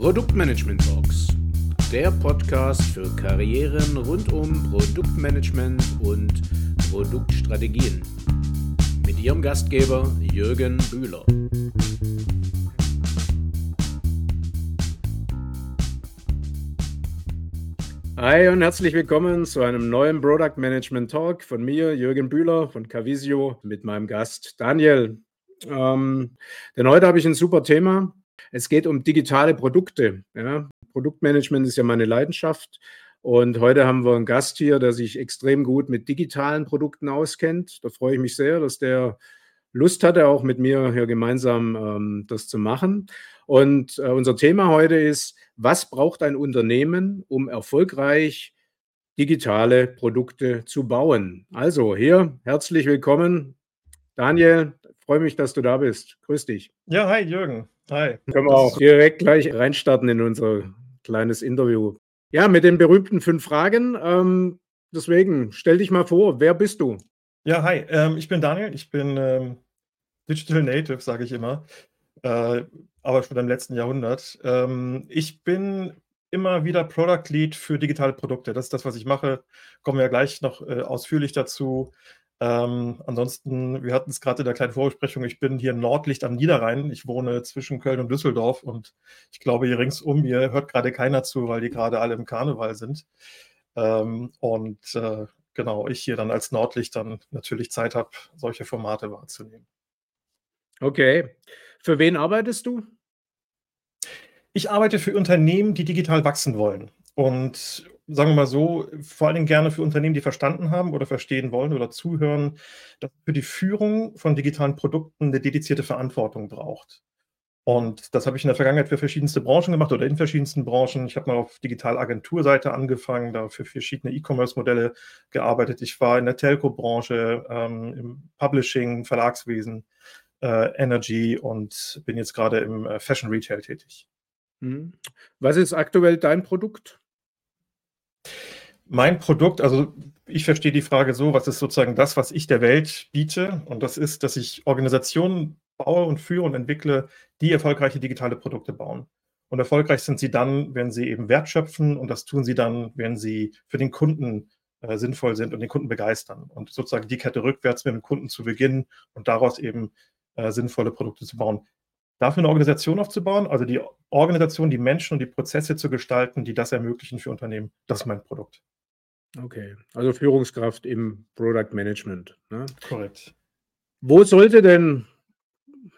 Produktmanagement Talks, der Podcast für Karrieren rund um Produktmanagement und Produktstrategien. Mit Ihrem Gastgeber Jürgen Bühler. Hi und herzlich willkommen zu einem neuen Product Management Talk von mir, Jürgen Bühler von Cavisio, mit meinem Gast Daniel. Ähm, denn heute habe ich ein super Thema. Es geht um digitale Produkte. Ja. Produktmanagement ist ja meine Leidenschaft. Und heute haben wir einen Gast hier, der sich extrem gut mit digitalen Produkten auskennt. Da freue ich mich sehr, dass der Lust hatte, auch mit mir hier gemeinsam ähm, das zu machen. Und äh, unser Thema heute ist, was braucht ein Unternehmen, um erfolgreich digitale Produkte zu bauen? Also hier herzlich willkommen, Daniel. Freue mich, dass du da bist. Grüß dich. Ja, hi Jürgen. Hi. Können wir auch direkt gleich reinstarten in unser kleines Interview. Ja, mit den berühmten fünf Fragen. Ähm, deswegen stell dich mal vor, wer bist du? Ja, hi. Ähm, ich bin Daniel. Ich bin ähm, Digital Native, sage ich immer. Äh, aber schon im letzten Jahrhundert. Ähm, ich bin immer wieder Product Lead für digitale Produkte. Das ist das, was ich mache. Kommen wir gleich noch äh, ausführlich dazu. Ähm, ansonsten, wir hatten es gerade in der kleinen Vorbesprechung, ich bin hier Nordlicht am Niederrhein. Ich wohne zwischen Köln und Düsseldorf und ich glaube, hier rings um mir hört gerade keiner zu, weil die gerade alle im Karneval sind. Ähm, und äh, genau, ich hier dann als Nordlicht dann natürlich Zeit habe, solche Formate wahrzunehmen. Okay. Für wen arbeitest du? Ich arbeite für Unternehmen, die digital wachsen wollen. Und sagen wir mal so, vor allen Dingen gerne für Unternehmen, die verstanden haben oder verstehen wollen oder zuhören, dass für die Führung von digitalen Produkten eine dedizierte Verantwortung braucht. Und das habe ich in der Vergangenheit für verschiedenste Branchen gemacht oder in verschiedensten Branchen. Ich habe mal auf Digitalagenturseite angefangen, da für verschiedene E-Commerce-Modelle gearbeitet. Ich war in der Telco-Branche, ähm, im Publishing, Verlagswesen, äh, Energy und bin jetzt gerade im äh, Fashion Retail tätig. Mhm. Was ist aktuell dein Produkt? Mein Produkt, also ich verstehe die Frage so, was ist sozusagen das, was ich der Welt biete? Und das ist, dass ich Organisationen baue und führe und entwickle, die erfolgreiche digitale Produkte bauen. Und erfolgreich sind sie dann, wenn sie eben Wert schöpfen und das tun sie dann, wenn sie für den Kunden äh, sinnvoll sind und den Kunden begeistern. Und sozusagen die Kette rückwärts mit dem Kunden zu beginnen und daraus eben äh, sinnvolle Produkte zu bauen. Dafür eine Organisation aufzubauen, also die Organisation, die Menschen und die Prozesse zu gestalten, die das ermöglichen für Unternehmen, das ist mein Produkt. Okay, also Führungskraft im Product Management. Ne? Korrekt. Wo sollte denn,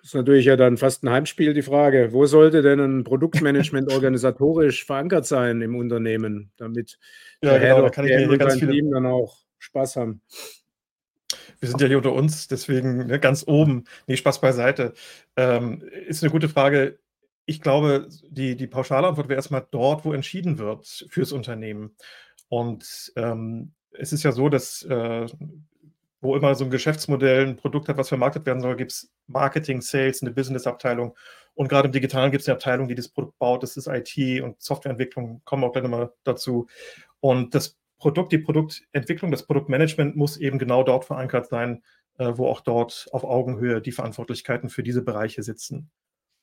ist natürlich ja dann fast ein Heimspiel die Frage, wo sollte denn ein Produktmanagement organisatorisch verankert sein im Unternehmen, damit ja, der genau, da kann ich mir ganz viele... Team dann auch Spaß haben? Wir sind ja hier unter uns, deswegen ne, ganz oben. Nee, Spaß beiseite. Ähm, ist eine gute Frage. Ich glaube, die, die pauschale Antwort wäre erstmal dort, wo entschieden wird fürs Unternehmen. Und ähm, es ist ja so, dass äh, wo immer so ein Geschäftsmodell, ein Produkt hat, was vermarktet werden soll, gibt es Marketing, Sales, eine Business-Abteilung. Und gerade im Digitalen gibt es eine Abteilung, die das Produkt baut. Das ist IT und Softwareentwicklung, kommen auch gleich nochmal dazu. Und das Produkt, die Produktentwicklung, das Produktmanagement muss eben genau dort verankert sein, äh, wo auch dort auf Augenhöhe die Verantwortlichkeiten für diese Bereiche sitzen.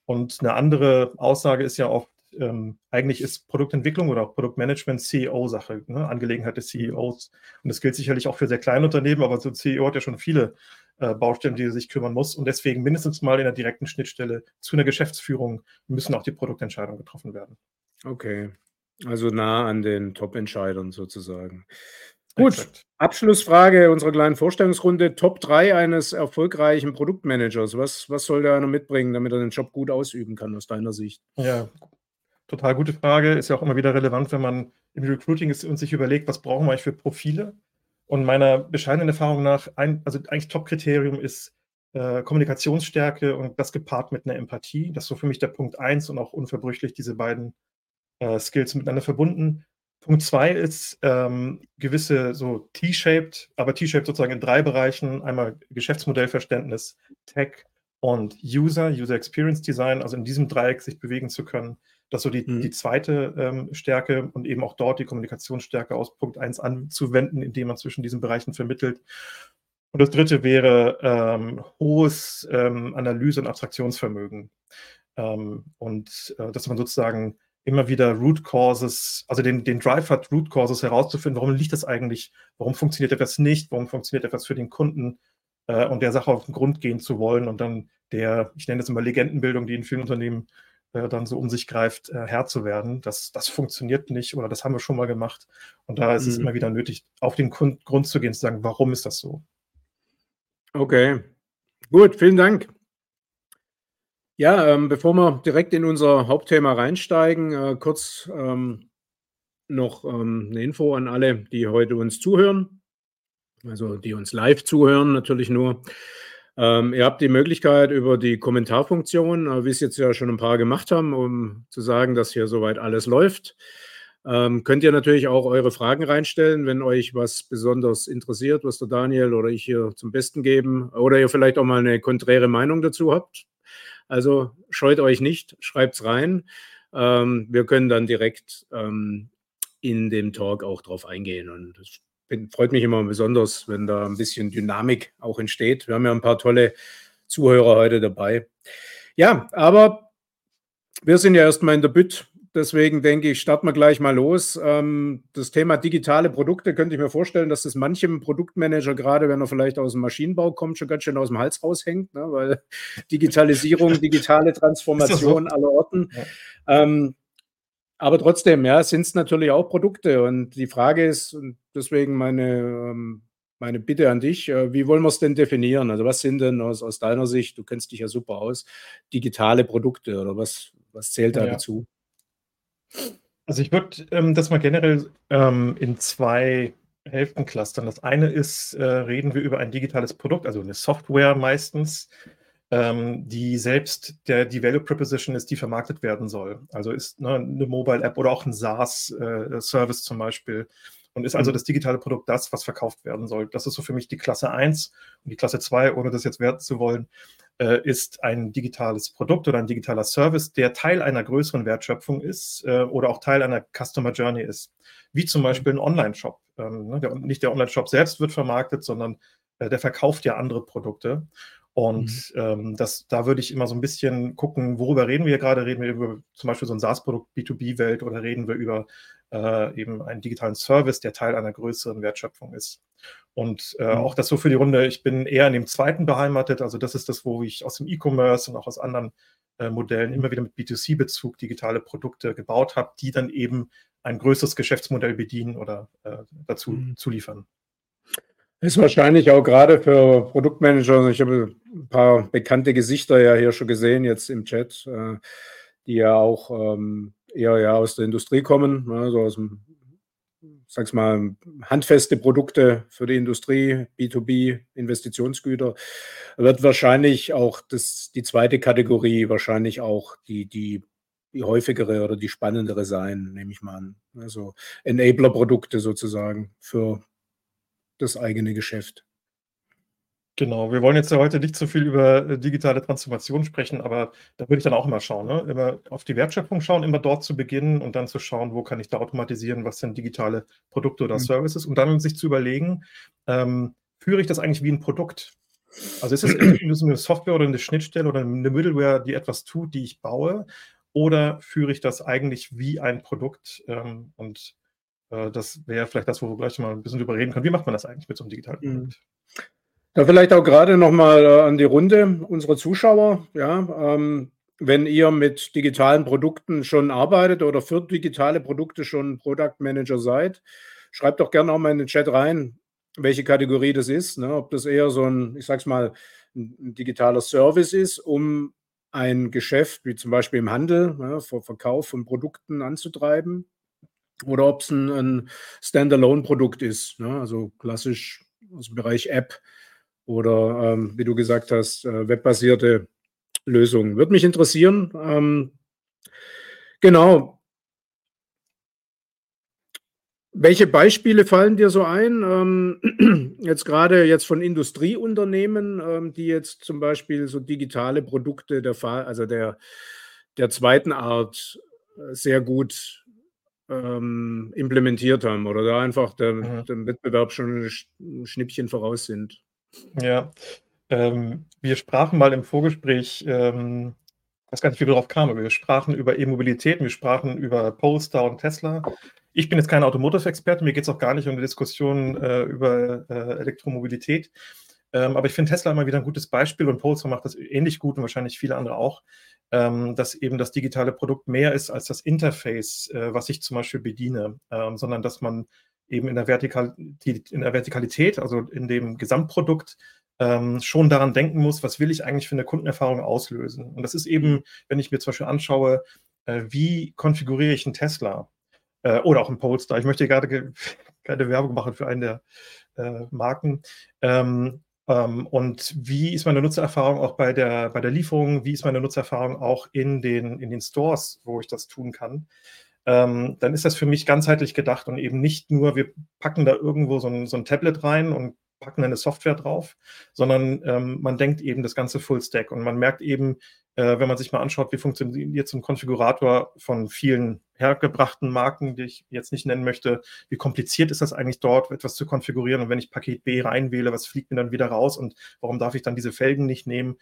Und eine andere Aussage ist ja auch, ähm, eigentlich ist Produktentwicklung oder auch Produktmanagement CEO-Sache, ne? Angelegenheit des CEOs. Und das gilt sicherlich auch für sehr kleine Unternehmen, aber so ein CEO hat ja schon viele äh, Baustellen, die er sich kümmern muss. Und deswegen mindestens mal in der direkten Schnittstelle zu einer Geschäftsführung müssen auch die Produktentscheidungen getroffen werden. Okay, also nah an den Top-Entscheidern sozusagen. Gut, Exakt. Abschlussfrage unserer kleinen Vorstellungsrunde. Top 3 eines erfolgreichen Produktmanagers. Was, was soll der einer mitbringen, damit er den Job gut ausüben kann, aus deiner Sicht? Ja, total gute Frage. Ist ja auch immer wieder relevant, wenn man im Recruiting ist und sich überlegt, was brauchen wir eigentlich für Profile? Und meiner bescheidenen Erfahrung nach, ein, also eigentlich Top-Kriterium ist äh, Kommunikationsstärke und das gepaart mit einer Empathie. Das ist so für mich der Punkt 1 und auch unverbrüchlich diese beiden äh, Skills miteinander verbunden. Punkt zwei ist ähm, gewisse so T-shaped, aber T-shaped sozusagen in drei Bereichen. Einmal Geschäftsmodellverständnis, Tech und User, User Experience Design, also in diesem Dreieck sich bewegen zu können. Das ist so die, mhm. die zweite ähm, Stärke und eben auch dort die Kommunikationsstärke aus Punkt 1 anzuwenden, indem man zwischen diesen Bereichen vermittelt. Und das dritte wäre ähm, hohes ähm, Analyse- und Abstraktionsvermögen. Ähm, und äh, dass man sozusagen immer wieder Root Causes, also den, den Drive hat Root Causes herauszufinden, warum liegt das eigentlich, warum funktioniert etwas nicht, warum funktioniert etwas für den Kunden äh, und der Sache auf den Grund gehen zu wollen und dann der, ich nenne das immer Legendenbildung, die in vielen Unternehmen äh, dann so um sich greift, äh, Herr zu werden. Das, das funktioniert nicht oder das haben wir schon mal gemacht. Und da ist mhm. es immer wieder nötig, auf den Grund, Grund zu gehen, zu sagen, warum ist das so? Okay, gut, vielen Dank. Ja, ähm, bevor wir direkt in unser Hauptthema reinsteigen, äh, kurz ähm, noch ähm, eine Info an alle, die heute uns zuhören, also die uns live zuhören, natürlich nur. Ähm, ihr habt die Möglichkeit über die Kommentarfunktion, äh, wie es jetzt ja schon ein paar gemacht haben, um zu sagen, dass hier soweit alles läuft. Ähm, könnt ihr natürlich auch eure Fragen reinstellen, wenn euch was besonders interessiert, was der Daniel oder ich hier zum Besten geben oder ihr vielleicht auch mal eine konträre Meinung dazu habt. Also scheut euch nicht, schreibt es rein. Ähm, wir können dann direkt ähm, in dem Talk auch drauf eingehen. Und es freut mich immer besonders, wenn da ein bisschen Dynamik auch entsteht. Wir haben ja ein paar tolle Zuhörer heute dabei. Ja, aber wir sind ja erstmal in der Bütt Deswegen denke ich, starten wir gleich mal los. Ähm, das Thema digitale Produkte könnte ich mir vorstellen, dass das manchem Produktmanager, gerade wenn er vielleicht aus dem Maschinenbau kommt, schon ganz schön aus dem Hals raushängt, ne? weil Digitalisierung, digitale Transformation so? aller Orten. Ja. Ähm, aber trotzdem, ja, sind es natürlich auch Produkte. Und die Frage ist, und deswegen meine, ähm, meine Bitte an dich, äh, wie wollen wir es denn definieren? Also was sind denn aus, aus deiner Sicht, du kennst dich ja super aus, digitale Produkte oder was, was zählt da ja. dazu? Also ich würde ähm, das mal generell ähm, in zwei Hälften clustern. Das eine ist, äh, reden wir über ein digitales Produkt, also eine Software meistens, ähm, die selbst der die Value Proposition ist, die vermarktet werden soll. Also ist ne, eine Mobile App oder auch ein SaaS-Service äh, zum Beispiel. Und ist also mhm. das digitale Produkt das, was verkauft werden soll. Das ist so für mich die Klasse 1 und die Klasse 2, ohne das jetzt werten zu wollen, äh, ist ein digitales Produkt oder ein digitaler Service, der Teil einer größeren Wertschöpfung ist äh, oder auch Teil einer Customer Journey ist. Wie zum Beispiel ein Online-Shop. Ähm, ne, der, nicht der Online-Shop selbst wird vermarktet, sondern äh, der verkauft ja andere Produkte. Und mhm. ähm, das, da würde ich immer so ein bisschen gucken, worüber reden wir gerade? Reden wir über zum Beispiel so ein SaaS-Produkt, B2B-Welt oder reden wir über äh, eben einen digitalen Service, der Teil einer größeren Wertschöpfung ist? Und äh, mhm. auch das so für die Runde, ich bin eher in dem zweiten beheimatet. Also das ist das, wo ich aus dem E-Commerce und auch aus anderen äh, Modellen immer wieder mit B2C-Bezug digitale Produkte gebaut habe, die dann eben ein größeres Geschäftsmodell bedienen oder äh, dazu mhm. zuliefern. Ist wahrscheinlich auch gerade für Produktmanager, also ich habe ein paar bekannte Gesichter ja hier schon gesehen, jetzt im Chat, äh, die ja auch ähm, eher ja aus der Industrie kommen, ne, so aus dem sag's mal, handfeste Produkte für die Industrie, B2B, Investitionsgüter, wird wahrscheinlich auch das, die zweite Kategorie wahrscheinlich auch die, die, die häufigere oder die spannendere sein, nehme ich mal an. Also Enabler-Produkte sozusagen für das eigene Geschäft. Genau, wir wollen jetzt ja heute nicht so viel über äh, digitale Transformation sprechen, aber da würde ich dann auch immer schauen, ne? immer auf die Wertschöpfung schauen, immer dort zu beginnen und dann zu schauen, wo kann ich da automatisieren, was sind digitale Produkte oder mhm. Services und dann sich zu überlegen, ähm, führe ich das eigentlich wie ein Produkt? Also ist es eine Software oder eine Schnittstelle oder eine Middleware, die etwas tut, die ich baue, oder führe ich das eigentlich wie ein Produkt? Ähm, und äh, das wäre vielleicht das, wo wir gleich mal ein bisschen drüber reden können. Wie macht man das eigentlich mit so einem digitalen mhm. Produkt? Da vielleicht auch gerade nochmal äh, an die Runde unserer Zuschauer. Ja, ähm, wenn ihr mit digitalen Produkten schon arbeitet oder für digitale Produkte schon Product Manager seid, schreibt doch gerne auch mal in den Chat rein, welche Kategorie das ist. Ne? Ob das eher so ein, ich sag's mal, ein digitaler Service ist, um ein Geschäft, wie zum Beispiel im Handel, für Verkauf von Produkten anzutreiben, oder ob es ein, ein Standalone-Produkt ist, ne? also klassisch aus dem Bereich App oder ähm, wie du gesagt hast, äh, webbasierte Lösungen. Würde mich interessieren. Ähm, genau. Welche Beispiele fallen dir so ein? Ähm, jetzt gerade jetzt von Industrieunternehmen, ähm, die jetzt zum Beispiel so digitale Produkte der also der, der zweiten Art äh, sehr gut ähm, implementiert haben oder da einfach der, mhm. dem Wettbewerb schon ein Schnippchen voraus sind. Ja, ähm, wir sprachen mal im Vorgespräch ähm, weiß gar nicht, wie wir darauf kamen, aber wir sprachen über E-Mobilität, wir sprachen über Polestar und Tesla. Ich bin jetzt kein Automotive-Experte, mir geht es auch gar nicht um die Diskussion äh, über äh, Elektromobilität. Ähm, aber ich finde Tesla immer wieder ein gutes Beispiel und Polestar macht das ähnlich gut und wahrscheinlich viele andere auch, ähm, dass eben das digitale Produkt mehr ist als das Interface, äh, was ich zum Beispiel bediene, ähm, sondern dass man eben in der, Vertikal in der Vertikalität, also in dem Gesamtprodukt, ähm, schon daran denken muss, was will ich eigentlich für eine Kundenerfahrung auslösen. Und das ist eben, wenn ich mir zum Beispiel anschaue, äh, wie konfiguriere ich einen Tesla äh, oder auch einen Polestar. Ich möchte gerade keine Werbung machen für einen der äh, Marken. Ähm, ähm, und wie ist meine Nutzererfahrung auch bei der, bei der Lieferung? Wie ist meine Nutzererfahrung auch in den, in den Stores, wo ich das tun kann? Ähm, dann ist das für mich ganzheitlich gedacht und eben nicht nur, wir packen da irgendwo so ein, so ein Tablet rein und packen eine Software drauf, sondern ähm, man denkt eben das ganze Full Stack. Und man merkt eben, äh, wenn man sich mal anschaut, wie funktioniert so ein Konfigurator von vielen hergebrachten Marken, die ich jetzt nicht nennen möchte, wie kompliziert ist das eigentlich dort, etwas zu konfigurieren? Und wenn ich Paket B reinwähle, was fliegt mir dann wieder raus? Und warum darf ich dann diese Felgen nicht nehmen?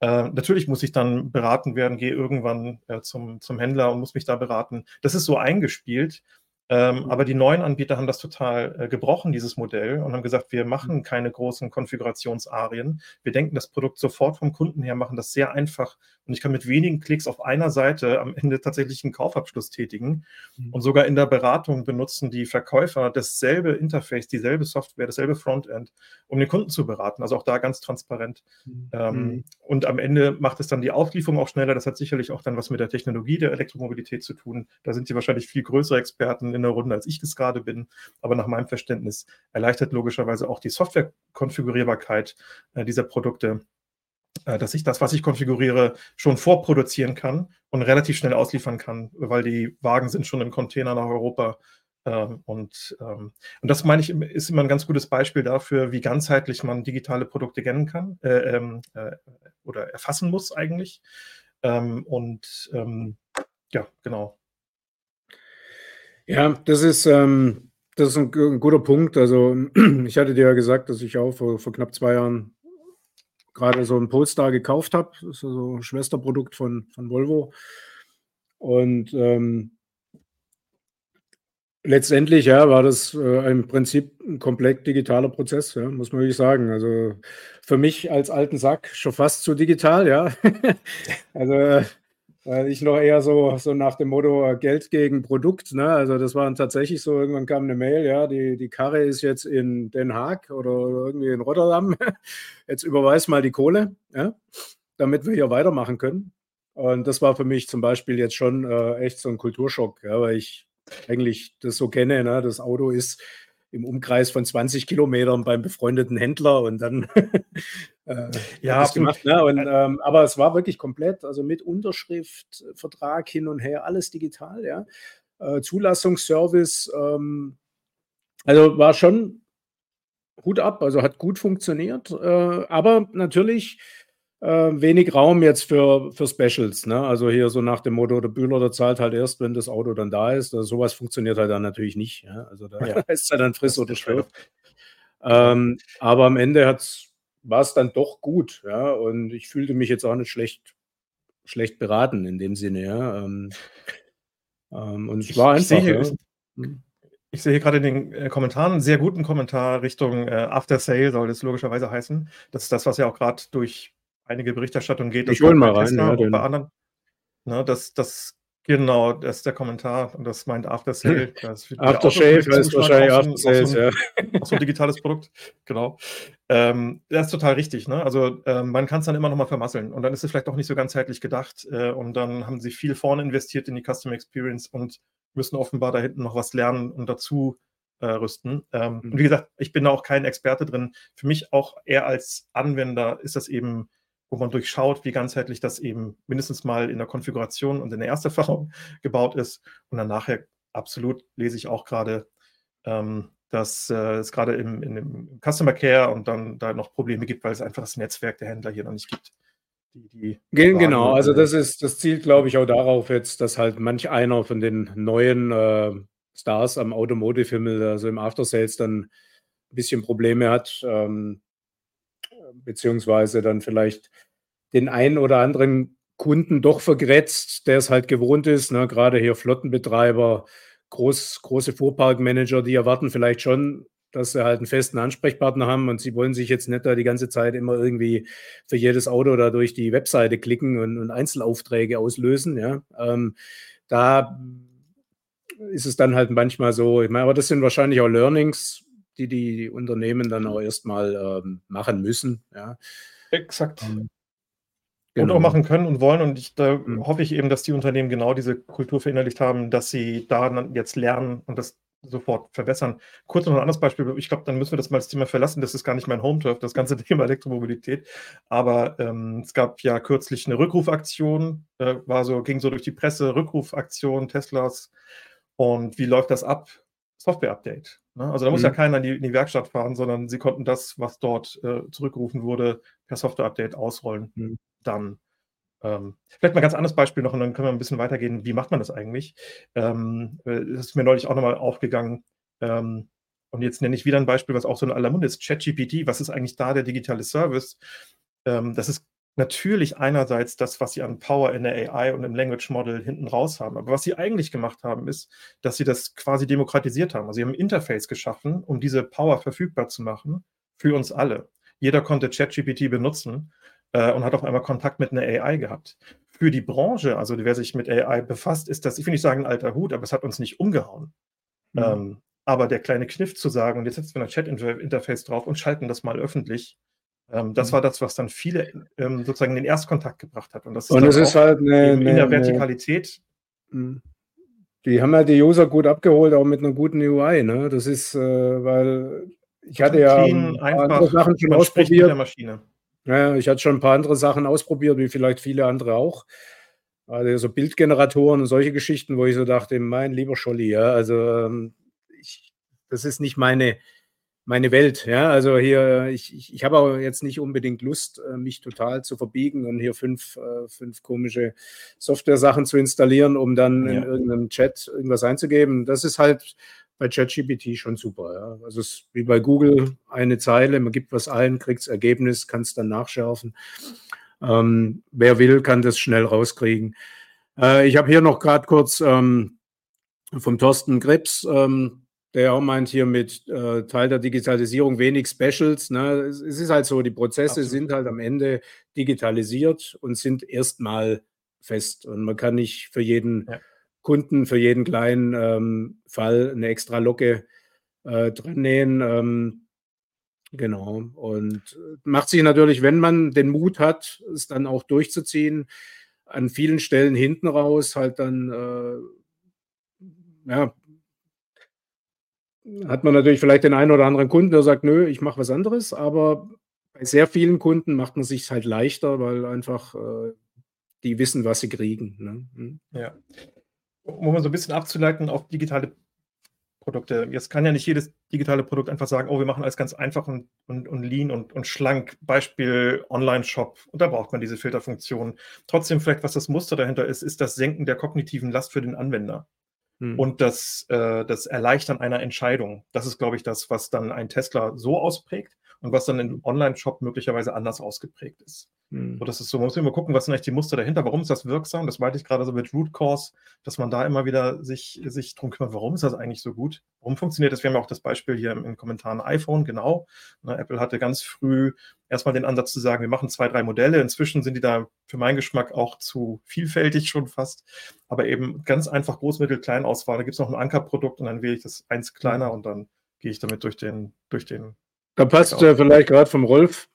Äh, natürlich muss ich dann beraten werden, gehe irgendwann äh, zum, zum Händler und muss mich da beraten. Das ist so eingespielt. Ähm, mhm. aber die neuen Anbieter haben das total äh, gebrochen, dieses Modell, und haben gesagt, wir machen mhm. keine großen Konfigurationsarien. Wir denken das Produkt sofort vom Kunden her, machen das sehr einfach. Und ich kann mit wenigen Klicks auf einer Seite am Ende tatsächlich einen Kaufabschluss tätigen. Mhm. Und sogar in der Beratung benutzen die Verkäufer dasselbe Interface, dieselbe Software, dasselbe Frontend, um den Kunden zu beraten. Also auch da ganz transparent. Mhm. Ähm, mhm. und am Ende macht es dann die Auslieferung auch schneller. Das hat sicherlich auch dann was mit der Technologie der Elektromobilität zu tun. Da sind sie wahrscheinlich viel größere Experten in der Runde, als ich es gerade bin. Aber nach meinem Verständnis erleichtert logischerweise auch die Softwarekonfigurierbarkeit äh, dieser Produkte, dass ich das, was ich konfiguriere, schon vorproduzieren kann und relativ schnell ausliefern kann, weil die Wagen sind schon im Container nach Europa. Ähm, und, ähm, und das meine ich, ist immer ein ganz gutes Beispiel dafür, wie ganzheitlich man digitale Produkte kennen kann äh, ähm, äh, oder erfassen muss eigentlich. Ähm, und ja, genau. Ja, das ist, das ist ein, ein, guter Punkt. Also ich hatte dir ja gesagt, dass ich auch vor, vor knapp zwei Jahren gerade so ein Polestar gekauft habe. Das ist so ein Schwesterprodukt von, von Volvo. Und ähm, letztendlich ja, war das äh, im Prinzip ein komplett digitaler Prozess, ja, muss man wirklich sagen. Also für mich als alten Sack schon fast zu digital, ja. also äh, weil ich noch eher so, so nach dem Motto äh, Geld gegen Produkt, ne? Also das war tatsächlich so, irgendwann kam eine Mail, ja, die, die Karre ist jetzt in Den Haag oder irgendwie in Rotterdam. Jetzt überweis mal die Kohle, ja, damit wir hier weitermachen können. Und das war für mich zum Beispiel jetzt schon äh, echt so ein Kulturschock, ja, weil ich eigentlich das so kenne, ne? Das Auto ist im Umkreis von 20 Kilometern beim befreundeten Händler und dann äh, ja, das gemacht. Ne? Und, ähm, aber es war wirklich komplett, also mit Unterschrift, Vertrag hin und her, alles digital, ja. Äh, Zulassungsservice, ähm, also war schon Hut ab, also hat gut funktioniert, äh, aber natürlich wenig Raum jetzt für, für Specials. Ne? Also hier so nach dem Motto, der Bühler, der zahlt halt erst, wenn das Auto dann da ist. Also sowas funktioniert halt dann natürlich nicht. Ja? Also da ja. ist ja dann friss oder stirb. Ähm, aber am Ende war es dann doch gut. Ja? Und ich fühlte mich jetzt auch nicht schlecht, schlecht beraten in dem Sinne. Ja? Ähm, ähm, und es war einfach. Ich sehe, ja. Hm. Ich sehe hier gerade in den äh, Kommentaren einen sehr guten Kommentar Richtung äh, After Sale, soll das logischerweise heißen. Das ist das, was ja auch gerade durch einige Berichterstattung geht. Ich hole mal rein. Ja, bei anderen, ne, das, das, genau, das ist der Kommentar und das meint After Sale. After Shave heißt wahrscheinlich After Sales, ja. Auch so ein digitales Produkt, genau. Ähm, das ist total richtig. Ne? Also ähm, man kann es dann immer noch mal vermasseln und dann ist es vielleicht auch nicht so ganzheitlich gedacht äh, und dann haben sie viel vorne investiert in die Customer Experience und müssen offenbar da hinten noch was lernen und dazu äh, rüsten. Ähm, mhm. Und wie gesagt, ich bin da auch kein Experte drin. Für mich auch eher als Anwender ist das eben wo man durchschaut, wie ganzheitlich das eben mindestens mal in der Konfiguration und in der Ersterfahrung gebaut ist. Und dann nachher absolut lese ich auch gerade, ähm, dass äh, es gerade im, im Customer Care und dann da noch Probleme gibt, weil es einfach das Netzwerk der Händler hier noch nicht gibt. Die, die genau, also das ist, das zielt, glaube ich, auch darauf jetzt, dass halt manch einer von den neuen äh, Stars am Automotive-Himmel, also im After Sales, dann ein bisschen Probleme hat. Ähm, beziehungsweise dann vielleicht den einen oder anderen Kunden doch vergrätzt, der es halt gewohnt ist, ne? gerade hier Flottenbetreiber, groß, große Fuhrparkmanager, die erwarten vielleicht schon, dass sie halt einen festen Ansprechpartner haben und sie wollen sich jetzt nicht da die ganze Zeit immer irgendwie für jedes Auto da durch die Webseite klicken und, und Einzelaufträge auslösen. Ja? Ähm, da ist es dann halt manchmal so, ich meine, aber das sind wahrscheinlich auch Learnings, die die Unternehmen dann auch erstmal ähm, machen müssen. Ja. Exakt. Ähm, genau. Und auch machen können und wollen. Und ich, da mhm. hoffe ich eben, dass die Unternehmen genau diese Kultur verinnerlicht haben, dass sie da jetzt lernen und das sofort verbessern. Kurz noch ein anderes Beispiel. Ich glaube, dann müssen wir das mal das Thema verlassen. Das ist gar nicht mein Home-Turf, das ganze Thema Elektromobilität. Aber ähm, es gab ja kürzlich eine Rückrufaktion, äh, war so, ging so durch die Presse, Rückrufaktion Teslas. Und wie läuft das ab? Software-Update. Ne? Also da muss mhm. ja keiner in die, in die, Werkstatt fahren, sondern sie konnten das, was dort äh, zurückgerufen wurde, per Software-Update ausrollen. Mhm. Dann ähm, vielleicht mal ein ganz anderes Beispiel noch und dann können wir ein bisschen weitergehen. Wie macht man das eigentlich? Ähm, äh, das ist mir neulich auch nochmal aufgegangen. Ähm, und jetzt nenne ich wieder ein Beispiel, was auch so ein aller ist. ChatGPT, was ist eigentlich da der digitale Service? Ähm, das ist natürlich einerseits das, was sie an Power in der AI und im Language Model hinten raus haben. Aber was sie eigentlich gemacht haben, ist, dass sie das quasi demokratisiert haben. Also sie haben ein Interface geschaffen, um diese Power verfügbar zu machen für uns alle. Jeder konnte ChatGPT benutzen äh, und hat auf einmal Kontakt mit einer AI gehabt. Für die Branche, also wer sich mit AI befasst, ist das, ich will nicht sagen ein alter Hut, aber es hat uns nicht umgehauen. Mhm. Ähm, aber der kleine Kniff zu sagen, und jetzt setzen wir ein Chat-Interface drauf und schalten das mal öffentlich, das mhm. war das, was dann viele ähm, sozusagen in den Erstkontakt gebracht hat. Und das ist, und das ist halt eine, in, der Vertikalität. Mhm. Die haben ja die User gut abgeholt, auch mit einer guten UI. Ne? Das ist, äh, weil ich hatte ja clean, einfach, Sachen schon ausprobiert. Maschine. Ja, ich hatte schon ein paar andere Sachen ausprobiert, wie vielleicht viele andere auch. Also so Bildgeneratoren und solche Geschichten, wo ich so dachte, mein lieber Scholli, ja, also ähm, ich, das ist nicht meine, meine Welt. Ja, also hier, ich, ich, ich habe auch jetzt nicht unbedingt Lust, äh, mich total zu verbiegen und hier fünf, äh, fünf komische Software-Sachen zu installieren, um dann ja. in irgendeinem Chat irgendwas einzugeben. Das ist halt bei ChatGPT schon super. Ja. Also es ist wie bei Google eine Zeile, man gibt was ein, kriegt das Ergebnis, kann es dann nachschärfen. Ähm, wer will, kann das schnell rauskriegen. Äh, ich habe hier noch gerade kurz ähm, vom Thorsten Krebs, ähm, der auch meint hier mit äh, Teil der Digitalisierung wenig Specials. Ne? Es, es ist halt so, die Prozesse Absolut. sind halt am Ende digitalisiert und sind erstmal fest. Und man kann nicht für jeden ja Kunden für jeden kleinen ähm, Fall eine extra Locke äh, dran nähen. Ähm, genau. Und äh, macht sich natürlich, wenn man den Mut hat, es dann auch durchzuziehen, an vielen Stellen hinten raus halt dann, äh, ja, hat man natürlich vielleicht den einen oder anderen Kunden, der sagt, nö, ich mache was anderes, aber bei sehr vielen Kunden macht man sich halt leichter, weil einfach äh, die wissen, was sie kriegen. Ne? Hm. Ja um mal so ein bisschen abzuleiten auf digitale Produkte. Jetzt kann ja nicht jedes digitale Produkt einfach sagen, oh, wir machen alles ganz einfach und, und, und lean und, und schlank. Beispiel Online-Shop. Und da braucht man diese Filterfunktion. Trotzdem vielleicht, was das Muster dahinter ist, ist das Senken der kognitiven Last für den Anwender. Hm. Und das, äh, das Erleichtern einer Entscheidung. Das ist, glaube ich, das, was dann ein Tesla so ausprägt und was dann im Online-Shop möglicherweise anders ausgeprägt ist. Hm. So, das ist so, man muss immer gucken, was sind eigentlich die Muster dahinter, warum ist das wirksam? Das meinte ich gerade so mit Root Cause, dass man da immer wieder sich, sich drum kümmert, warum ist das eigentlich so gut? Warum funktioniert das? Wir haben ja auch das Beispiel hier im, im Kommentaren iPhone, genau. Na, Apple hatte ganz früh erstmal den Ansatz zu sagen, wir machen zwei, drei Modelle. Inzwischen sind die da für meinen Geschmack auch zu vielfältig schon fast. Aber eben ganz einfach Groß-, Mittel-, Kleinauswahl. Da gibt es noch ein Ankerprodukt und dann wähle ich das eins kleiner hm. und dann gehe ich damit durch den, durch den. Da passt äh, vielleicht gerade vom Rolf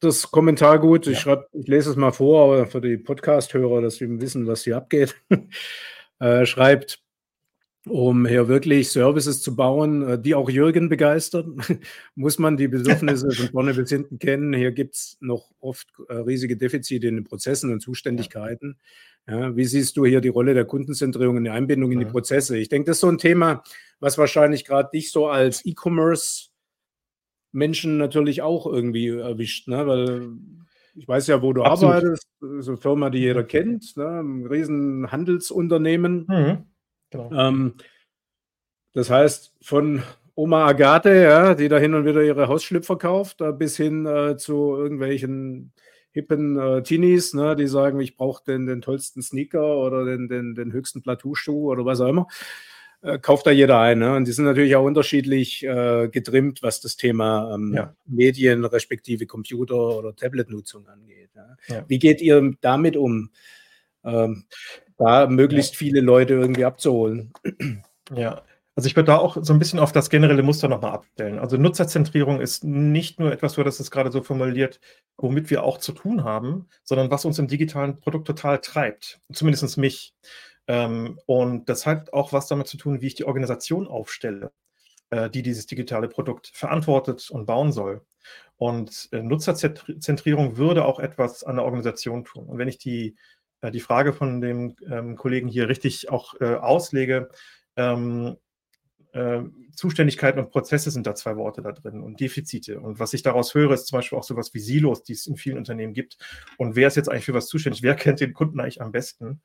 das Kommentar gut. Ich, schreib, ich lese es mal vor, aber für die Podcast-Hörer, dass sie wissen, was hier abgeht. äh, schreibt, um hier wirklich Services zu bauen, äh, die auch Jürgen begeistern, muss man die Bedürfnisse von vorne bis hinten kennen. Hier gibt es noch oft äh, riesige Defizite in den Prozessen und Zuständigkeiten. Ja, wie siehst du hier die Rolle der Kundenzentrierung und die Einbindung in die Prozesse? Ich denke, das ist so ein Thema, was wahrscheinlich gerade dich so als E-Commerce Menschen natürlich auch irgendwie erwischt, ne? weil ich weiß ja, wo du Absolut. arbeitest, so eine Firma, die jeder kennt, ne? ein riesen Handelsunternehmen. Mhm. Genau. Ähm, das heißt, von Oma Agathe, ja, die da hin und wieder ihre Hausschlüpfer kauft, bis hin äh, zu irgendwelchen hippen äh, Teenies, ne, die sagen, ich brauche den, den tollsten Sneaker oder den, den, den höchsten Plateauschuh oder was auch immer. Äh, kauft da jeder ein. Ne? Und die sind natürlich auch unterschiedlich äh, getrimmt, was das Thema ähm, ja. Medien respektive Computer- oder Tablet-Nutzung angeht. Ja? Ja. Wie geht ihr damit um, ähm, da möglichst viele Leute irgendwie abzuholen? Ja, also ich würde da auch so ein bisschen auf das generelle Muster nochmal abstellen. Also Nutzerzentrierung ist nicht nur etwas, du hast es gerade so formuliert, womit wir auch zu tun haben, sondern was uns im digitalen Produkt total treibt. Zumindest mich. Ähm, und das hat auch was damit zu tun, wie ich die Organisation aufstelle, äh, die dieses digitale Produkt verantwortet und bauen soll. Und äh, Nutzerzentrierung würde auch etwas an der Organisation tun. Und wenn ich die, äh, die Frage von dem ähm, Kollegen hier richtig auch auslege, ähm, äh, Zuständigkeiten und Prozesse sind da zwei Worte da drin und Defizite. Und was ich daraus höre, ist zum Beispiel auch sowas wie Silos, die es in vielen Unternehmen gibt. Und wer ist jetzt eigentlich für was zuständig? Wer kennt den Kunden eigentlich am besten?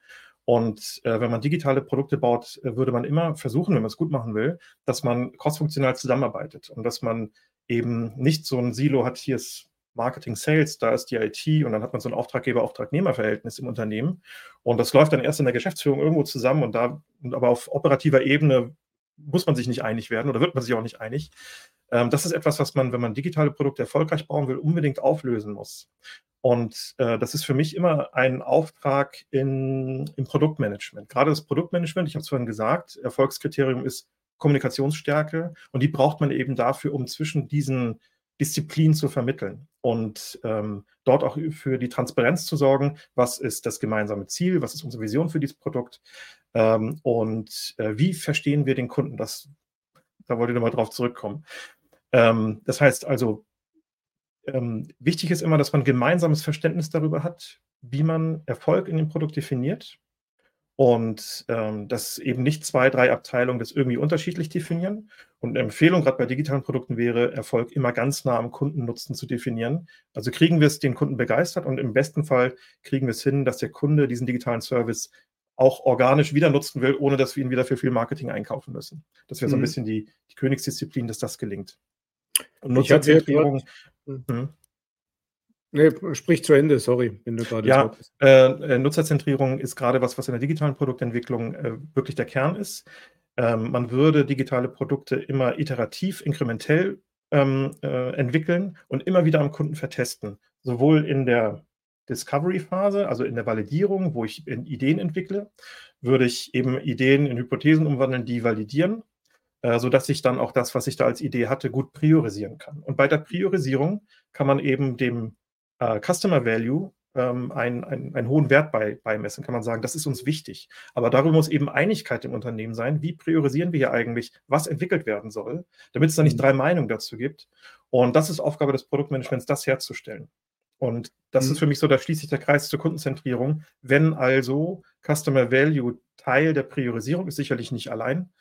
Und äh, wenn man digitale Produkte baut, äh, würde man immer versuchen, wenn man es gut machen will, dass man crossfunktional zusammenarbeitet und dass man eben nicht so ein Silo hat, hier ist Marketing, Sales, da ist die IT und dann hat man so ein Auftraggeber-Auftragnehmer-Verhältnis im Unternehmen. Und das läuft dann erst in der Geschäftsführung irgendwo zusammen und da, aber auf operativer Ebene muss man sich nicht einig werden oder wird man sich auch nicht einig. Ähm, das ist etwas, was man, wenn man digitale Produkte erfolgreich bauen will, unbedingt auflösen muss. Und äh, das ist für mich immer ein Auftrag in, im Produktmanagement. Gerade das Produktmanagement, ich habe es vorhin gesagt, Erfolgskriterium ist Kommunikationsstärke und die braucht man eben dafür, um zwischen diesen Disziplinen zu vermitteln und ähm, dort auch für die Transparenz zu sorgen, was ist das gemeinsame Ziel, was ist unsere Vision für dieses Produkt ähm, und äh, wie verstehen wir den Kunden. Das, da wollte ich nochmal drauf zurückkommen. Ähm, das heißt also, ähm, wichtig ist immer, dass man gemeinsames Verständnis darüber hat, wie man Erfolg in dem Produkt definiert und ähm, dass eben nicht zwei, drei Abteilungen das irgendwie unterschiedlich definieren. Und eine Empfehlung gerade bei digitalen Produkten wäre, Erfolg immer ganz nah am Kundennutzen zu definieren. Also kriegen wir es den Kunden begeistert und im besten Fall kriegen wir es hin, dass der Kunde diesen digitalen Service auch organisch wieder nutzen will, ohne dass wir ihn wieder für viel Marketing einkaufen müssen. Das wäre so ein mhm. bisschen die, die Königsdisziplin, dass das gelingt. Und Nutzerzentrierung. Hm. Nee, sprich zu Ende, sorry, wenn du gerade. Ja, äh, äh, Nutzerzentrierung ist gerade was, was in der digitalen Produktentwicklung äh, wirklich der Kern ist. Ähm, man würde digitale Produkte immer iterativ, inkrementell ähm, äh, entwickeln und immer wieder am Kunden vertesten. Sowohl in der Discovery-Phase, also in der Validierung, wo ich Ideen entwickle, würde ich eben Ideen in Hypothesen umwandeln, die validieren, äh, sodass ich dann auch das, was ich da als Idee hatte, gut priorisieren kann. Und bei der Priorisierung kann man eben dem äh, Customer Value ähm, einen, einen, einen, hohen Wert bei, beimessen, kann man sagen, das ist uns wichtig. Aber darüber muss eben Einigkeit im Unternehmen sein. Wie priorisieren wir hier eigentlich, was entwickelt werden soll, damit es da nicht mhm. drei Meinungen dazu gibt. Und das ist Aufgabe des Produktmanagements, das herzustellen. Und das mhm. ist für mich so, da schließt sich der Kreis zur Kundenzentrierung. Wenn also Customer Value Teil der Priorisierung ist, sicherlich nicht allein,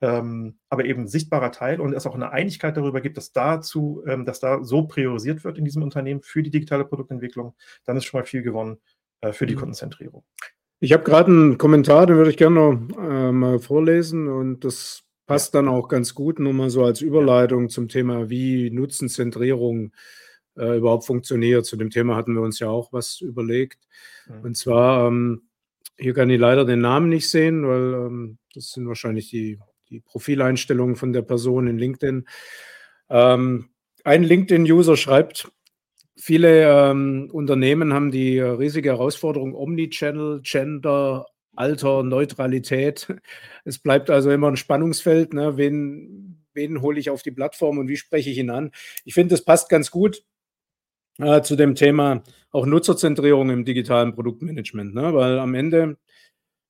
ähm, aber eben sichtbarer Teil und es auch eine Einigkeit darüber gibt, dass dazu, ähm, dass da so priorisiert wird in diesem Unternehmen für die digitale Produktentwicklung, dann ist schon mal viel gewonnen äh, für die mhm. Kundenzentrierung. Ich habe gerade einen Kommentar, den würde ich gerne noch äh, mal vorlesen und das passt ja. dann auch ganz gut, nur mal so als Überleitung zum Thema, wie Nutzenzentrierung äh, überhaupt funktioniert. Zu dem Thema hatten wir uns ja auch was überlegt. Mhm. Und zwar, ähm, hier kann ich leider den Namen nicht sehen, weil ähm, das sind wahrscheinlich die die Profileinstellungen von der Person in LinkedIn. Ähm, ein LinkedIn-User schreibt, viele ähm, Unternehmen haben die riesige Herausforderung Omnichannel, Gender, Alter, Neutralität. Es bleibt also immer ein Spannungsfeld. Ne? Wen, wen hole ich auf die Plattform und wie spreche ich ihn an? Ich finde, das passt ganz gut äh, zu dem Thema auch Nutzerzentrierung im digitalen Produktmanagement, ne? weil am Ende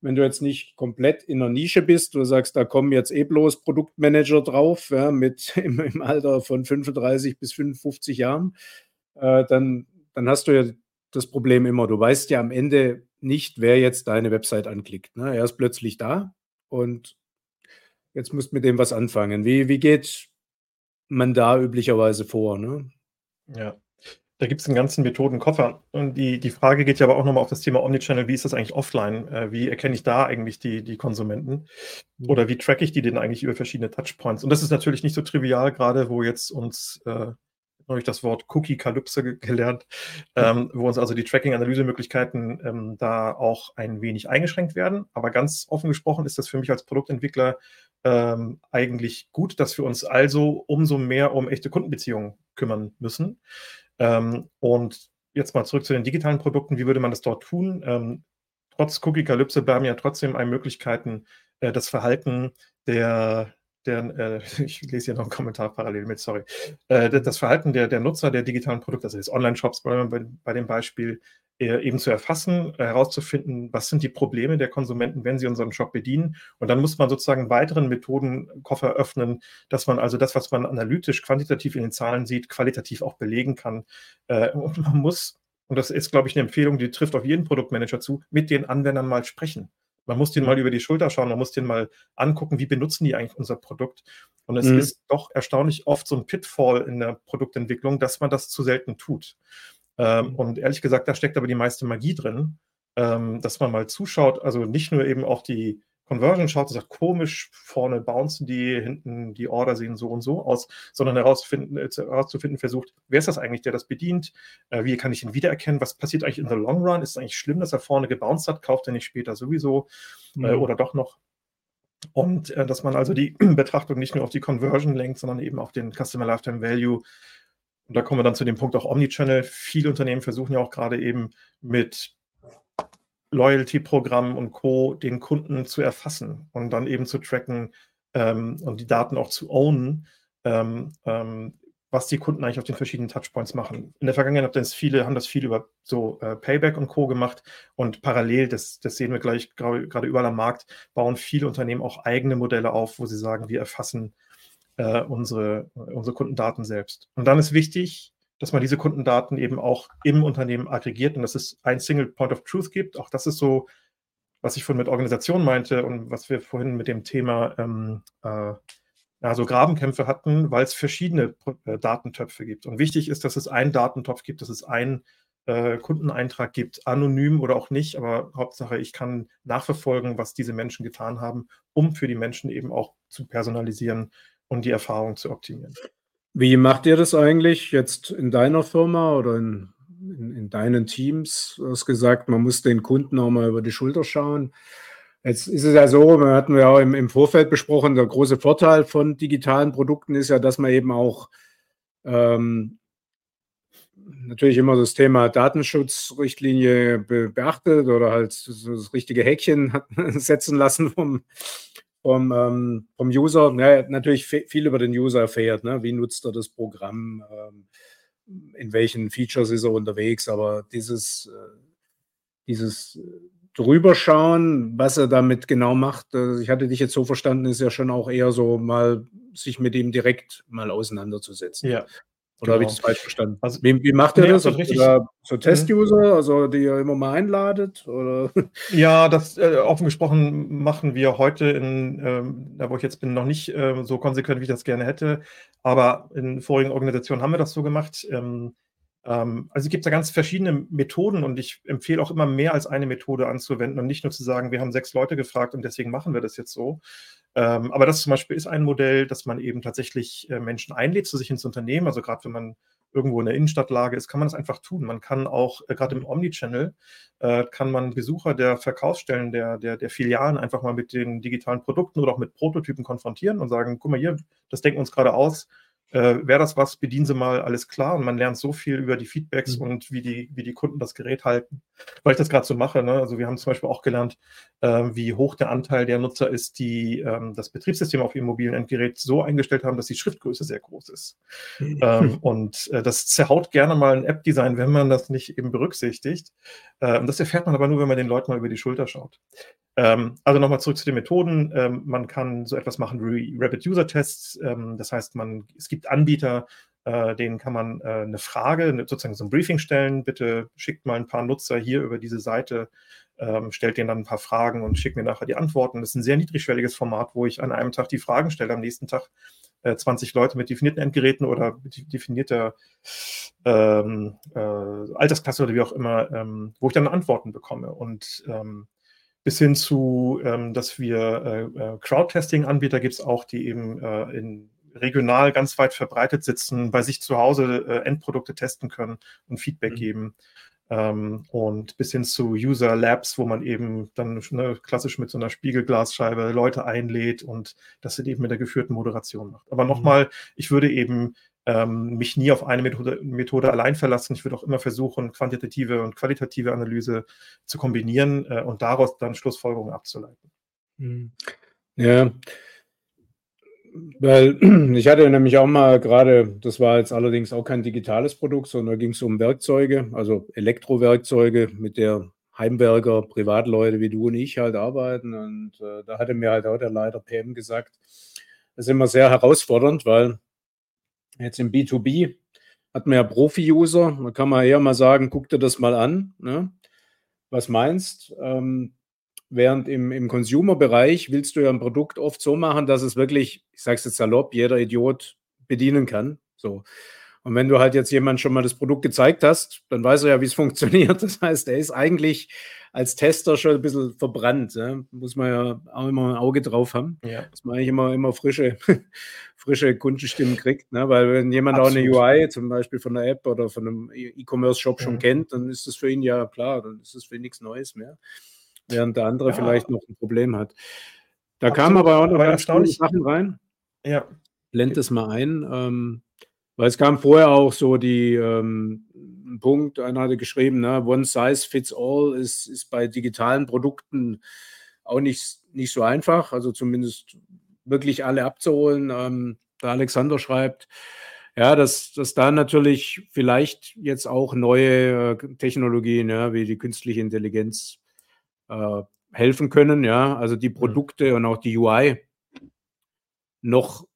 wenn du jetzt nicht komplett in der Nische bist, du sagst, da kommen jetzt eh bloß Produktmanager drauf, ja, mit im, im, Alter von 35 bis 55 Jahren, äh, dann, dann hast du ja das Problem immer. Du weißt ja am Ende nicht, wer jetzt deine Website anklickt. Ne? Er ist plötzlich da und jetzt musst du mit dem was anfangen. Wie, wie geht man da üblicherweise vor? Ne? Ja, da gibt es einen ganzen Methodenkoffer. Und die, die Frage geht ja aber auch nochmal auf das Thema Omnichannel. Wie ist das eigentlich offline? Äh, wie erkenne ich da eigentlich die, die Konsumenten? Mhm. Oder wie tracke ich die denn eigentlich über verschiedene Touchpoints? Und das ist natürlich nicht so trivial, gerade wo jetzt uns äh, neulich das Wort Cookie-Kalypse gelernt, ähm, wo uns also die Tracking-Analysemöglichkeiten ähm, da auch ein wenig eingeschränkt werden. Aber ganz offen gesprochen ist das für mich als Produktentwickler ähm, eigentlich gut, dass wir uns also umso mehr um echte Kundenbeziehungen kümmern müssen. Ähm, und jetzt mal zurück zu den digitalen Produkten. Wie würde man das dort tun? Ähm, trotz Cookie-Kalypse bleiben ja trotzdem ein Möglichkeiten, äh, das Verhalten der der, äh, ich lese hier noch einen Kommentar parallel mit, sorry, äh, das Verhalten der, der Nutzer der digitalen Produkte, also des Online-Shops bei, bei, dem Beispiel, eben zu erfassen, herauszufinden, was sind die Probleme der Konsumenten, wenn sie unseren Shop bedienen. Und dann muss man sozusagen einen weiteren Methodenkoffer öffnen, dass man also das, was man analytisch, quantitativ in den Zahlen sieht, qualitativ auch belegen kann. Äh, und man muss, und das ist, glaube ich, eine Empfehlung, die trifft auf jeden Produktmanager zu, mit den Anwendern mal sprechen. Man muss den mal über die Schulter schauen, man muss den mal angucken, wie benutzen die eigentlich unser Produkt. Und es mhm. ist doch erstaunlich oft so ein Pitfall in der Produktentwicklung, dass man das zu selten tut. Ähm. Und ehrlich gesagt, da steckt aber die meiste Magie drin, ähm, dass man mal zuschaut, also nicht nur eben auch die Conversion schaut und sagt, komisch, vorne bouncen die, hinten die Order sehen so und so aus, sondern herausfinden, äh, herauszufinden versucht, wer ist das eigentlich, der das bedient, äh, wie kann ich ihn wiedererkennen, was passiert eigentlich in the long run, ist es eigentlich schlimm, dass er vorne gebounced hat, kauft er nicht später sowieso äh, mhm. äh, oder doch noch. Und äh, dass man also die Betrachtung nicht nur auf die Conversion lenkt, sondern eben auf den Customer Lifetime Value. Und da kommen wir dann zu dem Punkt auch Omnichannel. Viele Unternehmen versuchen ja auch gerade eben mit Loyalty-Programm und Co. den Kunden zu erfassen und dann eben zu tracken ähm, und die Daten auch zu ownen, ähm, ähm, was die Kunden eigentlich auf den verschiedenen Touchpoints machen. In der Vergangenheit haben das viele, haben das viel über so äh, Payback und Co. gemacht und parallel, das, das sehen wir gleich gerade überall am Markt, bauen viele Unternehmen auch eigene Modelle auf, wo sie sagen, wir erfassen äh, unsere, unsere Kundendaten selbst. Und dann ist wichtig, dass man diese Kundendaten eben auch im Unternehmen aggregiert und dass es ein Single Point of Truth gibt. Auch das ist so, was ich vorhin mit Organisation meinte und was wir vorhin mit dem Thema ähm, äh, ja, so Grabenkämpfe hatten, weil es verschiedene äh, Datentöpfe gibt. Und wichtig ist, dass es einen Datentopf gibt, dass es einen äh, Kundeneintrag gibt, anonym oder auch nicht, aber Hauptsache, ich kann nachverfolgen, was diese Menschen getan haben, um für die Menschen eben auch zu personalisieren und die Erfahrung zu optimieren. Wie macht ihr das eigentlich jetzt in deiner Firma oder in, in, in deinen Teams? Du hast gesagt, man muss den Kunden auch mal über die Schulter schauen. Jetzt ist es ja so, wir hatten ja auch im, im Vorfeld besprochen, der große Vorteil von digitalen Produkten ist ja, dass man eben auch ähm, natürlich immer das Thema Datenschutzrichtlinie be beachtet oder halt das richtige Häkchen setzen lassen vom, vom, ähm, vom User, ne, natürlich viel über den User erfährt. Ne? Wie nutzt er das Programm? Ähm, in welchen Features ist er unterwegs? Aber dieses, äh, dieses drüberschauen, was er damit genau macht, äh, ich hatte dich jetzt so verstanden, ist ja schon auch eher so mal sich mit ihm direkt mal auseinanderzusetzen. Ja, oder genau. habe ich das falsch verstanden? Also, wie, wie macht ihr nee, das? Richtig. Oder so mhm. Test-User, also die ihr immer mal einladet? Oder? Ja, das äh, offen gesprochen machen wir heute in, ähm, da wo ich jetzt bin, noch nicht äh, so konsequent, wie ich das gerne hätte. Aber in vorigen Organisationen haben wir das so gemacht. Ähm, ähm, also es gibt da ganz verschiedene Methoden und ich empfehle auch immer mehr als eine Methode anzuwenden und nicht nur zu sagen, wir haben sechs Leute gefragt und deswegen machen wir das jetzt so. Ähm, aber das zum Beispiel ist ein Modell, dass man eben tatsächlich äh, Menschen einlädt zu sich ins Unternehmen. Also gerade wenn man irgendwo in der Innenstadtlage ist, kann man das einfach tun. Man kann auch, äh, gerade im Omnichannel, äh, kann man Besucher der Verkaufsstellen, der, der, der Filialen einfach mal mit den digitalen Produkten oder auch mit Prototypen konfrontieren und sagen, guck mal hier, das denken wir uns gerade aus äh, wäre das was, bedienen Sie mal, alles klar. Und man lernt so viel über die Feedbacks mhm. und wie die, wie die Kunden das Gerät halten. Weil ich das gerade so mache. Ne? Also wir haben zum Beispiel auch gelernt, wie hoch der Anteil der Nutzer ist, die ähm, das Betriebssystem auf ihrem mobilen Endgerät so eingestellt haben, dass die Schriftgröße sehr groß ist. Mhm. Ähm, und äh, das zerhaut gerne mal ein App-Design, wenn man das nicht eben berücksichtigt. Äh, und das erfährt man aber nur, wenn man den Leuten mal über die Schulter schaut. Ähm, also nochmal zurück zu den Methoden. Ähm, man kann so etwas machen wie Rapid User Tests. Ähm, das heißt, man, es gibt Anbieter, äh, denen kann man äh, eine Frage, ne, sozusagen so ein Briefing stellen. Bitte schickt mal ein paar Nutzer hier über diese Seite, ähm, stellt denen dann ein paar Fragen und schickt mir nachher die Antworten. Das ist ein sehr niedrigschwelliges Format, wo ich an einem Tag die Fragen stelle, am nächsten Tag äh, 20 Leute mit definierten Endgeräten oder mit definierter ähm, äh, Altersklasse oder wie auch immer, ähm, wo ich dann Antworten bekomme. Und ähm, bis hin zu, ähm, dass wir äh, äh Crowd-Testing-Anbieter gibt es auch, die eben in regional ganz weit verbreitet sitzen, bei sich zu Hause äh, Endprodukte testen können und Feedback mhm. geben. Ähm, und bis hin zu User Labs, wo man eben dann ne, klassisch mit so einer Spiegelglasscheibe Leute einlädt und das sind eben mit der geführten Moderation macht. Aber mhm. nochmal, ich würde eben ähm, mich nie auf eine Methode, Methode, allein verlassen. Ich würde auch immer versuchen, quantitative und qualitative Analyse zu kombinieren äh, und daraus dann Schlussfolgerungen abzuleiten. Mhm. Ja, weil ich hatte nämlich auch mal gerade, das war jetzt allerdings auch kein digitales Produkt, sondern da ging es um Werkzeuge, also Elektrowerkzeuge, mit der Heimwerker, Privatleute wie du und ich halt arbeiten. Und äh, da hatte mir halt auch der Leiter PM gesagt, das ist immer sehr herausfordernd, weil Jetzt im B2B hat man ja Profi-User. Da kann man eher mal sagen, guck dir das mal an. Ne? Was meinst? Ähm, während im, im Consumer-Bereich willst du ja ein Produkt oft so machen, dass es wirklich, ich sage es jetzt salopp, jeder Idiot bedienen kann. So. Und wenn du halt jetzt jemand schon mal das Produkt gezeigt hast, dann weiß er ja, wie es funktioniert. Das heißt, er ist eigentlich als Tester schon ein bisschen verbrannt. Ja? Muss man ja auch immer ein Auge drauf haben, ja. dass man eigentlich immer, immer frische, frische Kundenstimmen kriegt. Ne? Weil wenn jemand Absolut. auch eine UI zum Beispiel von einer App oder von einem E-Commerce-Shop schon kennt, dann ist das für ihn ja klar, dann ist das für ihn nichts Neues mehr. Während der andere ja. vielleicht noch ein Problem hat. Da Absolut. kamen aber auch noch ganz erstaunliche Sachen rein. Ja. Blend es mal ein. Ähm, weil es kam vorher auch so die ähm, Punkt, einer hatte geschrieben, ne, One Size Fits All ist, ist bei digitalen Produkten auch nicht, nicht so einfach, also zumindest wirklich alle abzuholen. Ähm, der Alexander schreibt, ja, dass, dass da natürlich vielleicht jetzt auch neue äh, Technologien, ja, wie die künstliche Intelligenz äh, helfen können, ja, also die mhm. Produkte und auch die UI noch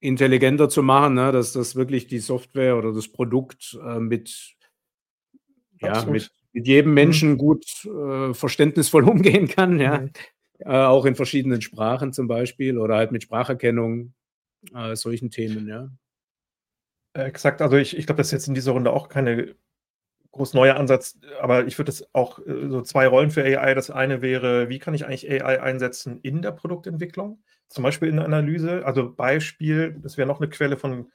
intelligenter zu machen, ne? dass das wirklich die Software oder das Produkt äh, mit, ja, mit, mit, jedem mhm. Menschen gut äh, verständnisvoll umgehen kann, ja. Mhm. Äh, auch in verschiedenen Sprachen zum Beispiel oder halt mit Spracherkennung, äh, solchen Themen, ja. Exakt, also ich, ich glaube, das ist jetzt in dieser Runde auch keine groß neuer Ansatz, aber ich würde es auch äh, so zwei Rollen für AI. Das eine wäre, wie kann ich eigentlich AI einsetzen in der Produktentwicklung? Zum Beispiel in der Analyse. Also Beispiel, das wäre noch eine Quelle von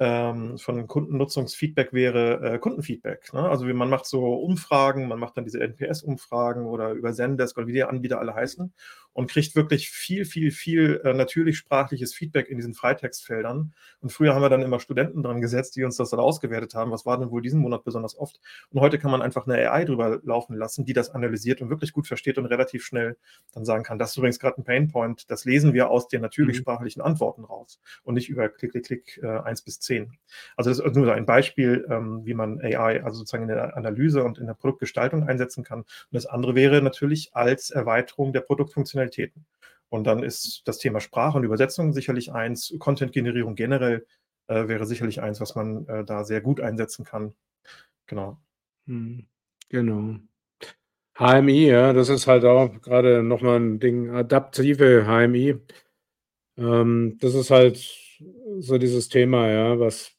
ähm, von Kundennutzungsfeedback wäre äh, Kundenfeedback. Ne? Also wie man macht so Umfragen, man macht dann diese NPS-Umfragen oder über Zendesk oder wie die Anbieter alle heißen und kriegt wirklich viel, viel, viel äh, natürlich sprachliches Feedback in diesen Freitextfeldern. Und früher haben wir dann immer Studenten dran gesetzt, die uns das dann ausgewertet haben. Was war denn wohl diesen Monat besonders oft? Und heute kann man einfach eine AI drüber laufen lassen, die das analysiert und wirklich gut versteht und relativ schnell dann sagen kann, das ist übrigens gerade ein Painpoint, das lesen wir aus den natürlich mhm. sprachlichen Antworten raus und nicht über Klick, Klick, Klick äh, 1 bis 10. Also das ist nur ein Beispiel, ähm, wie man AI also sozusagen in der Analyse und in der Produktgestaltung einsetzen kann. Und das andere wäre natürlich als Erweiterung der Produktfunktionalitäten. Und dann ist das Thema Sprache und Übersetzung sicherlich eins, Content-Generierung generell äh, wäre sicherlich eins, was man äh, da sehr gut einsetzen kann. Genau. Hm, genau. HMI, ja, das ist halt auch gerade nochmal ein Ding, adaptive HMI. Ähm, das ist halt so dieses Thema, ja, was,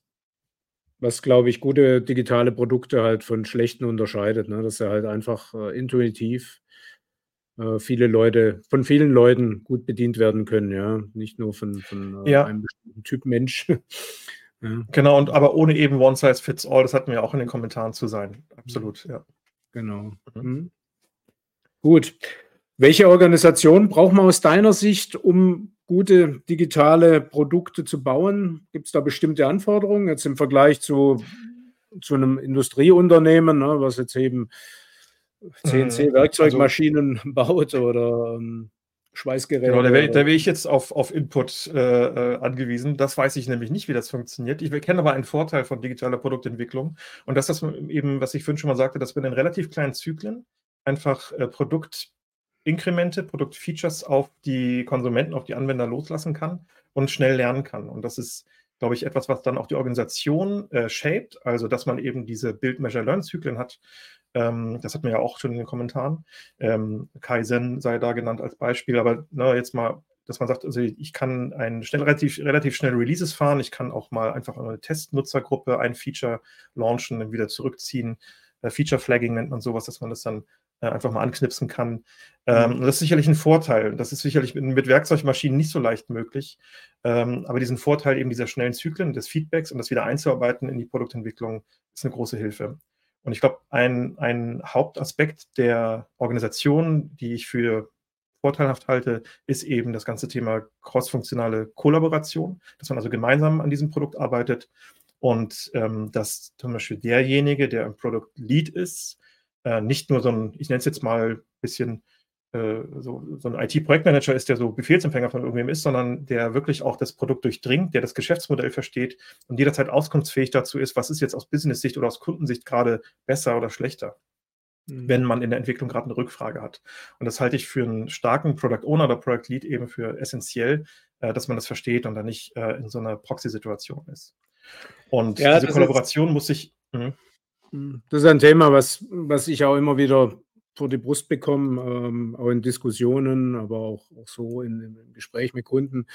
was glaube ich, gute digitale Produkte halt von schlechten unterscheidet, ne? dass er halt einfach äh, intuitiv viele Leute, von vielen Leuten gut bedient werden können, ja, nicht nur von, von äh, ja. einem bestimmten Typ Mensch. ja. Genau, und aber ohne eben One Size Fits All, das hatten wir auch in den Kommentaren zu sein. Absolut, ja. Genau. Mhm. Mhm. Gut. Welche Organisation braucht man aus deiner Sicht, um gute digitale Produkte zu bauen? Gibt es da bestimmte Anforderungen jetzt im Vergleich zu, zu einem Industrieunternehmen, ne, was jetzt eben CNC-Werkzeugmaschinen also, baut oder ähm, Schweißgeräte? Genau, da wäre wär ich jetzt auf, auf Input äh, äh, angewiesen. Das weiß ich nämlich nicht, wie das funktioniert. Ich kenne aber einen Vorteil von digitaler Produktentwicklung und das ist eben, was ich vorhin schon mal sagte, dass wir in relativ kleinen Zyklen einfach äh, Produkt Inkremente, Produktfeatures auf die Konsumenten, auf die Anwender loslassen kann und schnell lernen kann. Und das ist, glaube ich, etwas, was dann auch die Organisation äh, shaped, also dass man eben diese Build-Measure-Learn-Zyklen hat. Ähm, das hat man ja auch schon in den Kommentaren. Ähm, Kaizen sei da genannt als Beispiel, aber na, ne, jetzt mal dass man sagt, also ich kann ein schnell, relativ, relativ schnell Releases fahren, ich kann auch mal einfach eine Testnutzergruppe ein Feature launchen, dann wieder zurückziehen. Äh, Feature Flagging nennt man sowas, dass man das dann äh, einfach mal anknipsen kann. Ähm, mhm. das ist sicherlich ein Vorteil. Das ist sicherlich mit, mit Werkzeugmaschinen nicht so leicht möglich. Ähm, aber diesen Vorteil eben dieser schnellen Zyklen, des Feedbacks und das wieder einzuarbeiten in die Produktentwicklung ist eine große Hilfe. Und ich glaube, ein, ein Hauptaspekt der Organisation, die ich für vorteilhaft halte, ist eben das ganze Thema crossfunktionale Kollaboration, dass man also gemeinsam an diesem Produkt arbeitet und ähm, dass zum Beispiel derjenige, der im Product Lead ist, äh, nicht nur so ein, ich nenne es jetzt mal ein bisschen äh, so, so ein IT-Projektmanager ist, der so Befehlsempfänger von irgendwem ist, sondern der wirklich auch das Produkt durchdringt, der das Geschäftsmodell versteht und jederzeit auskunftsfähig dazu ist, was ist jetzt aus Business-Sicht oder aus Kundensicht gerade besser oder schlechter mhm. wenn man in der Entwicklung gerade eine Rückfrage hat. Und das halte ich für einen starken Product Owner oder Product Lead eben für essentiell, äh, dass man das versteht und dann nicht äh, in so einer Proxy-Situation ist. Und ja, diese Kollaboration ist, muss sich. Mh. Hm, das ist ein Thema, was, was ich auch immer wieder vor die Brust bekomme, ähm, auch in Diskussionen, aber auch, auch so in, im Gespräch mit Kunden.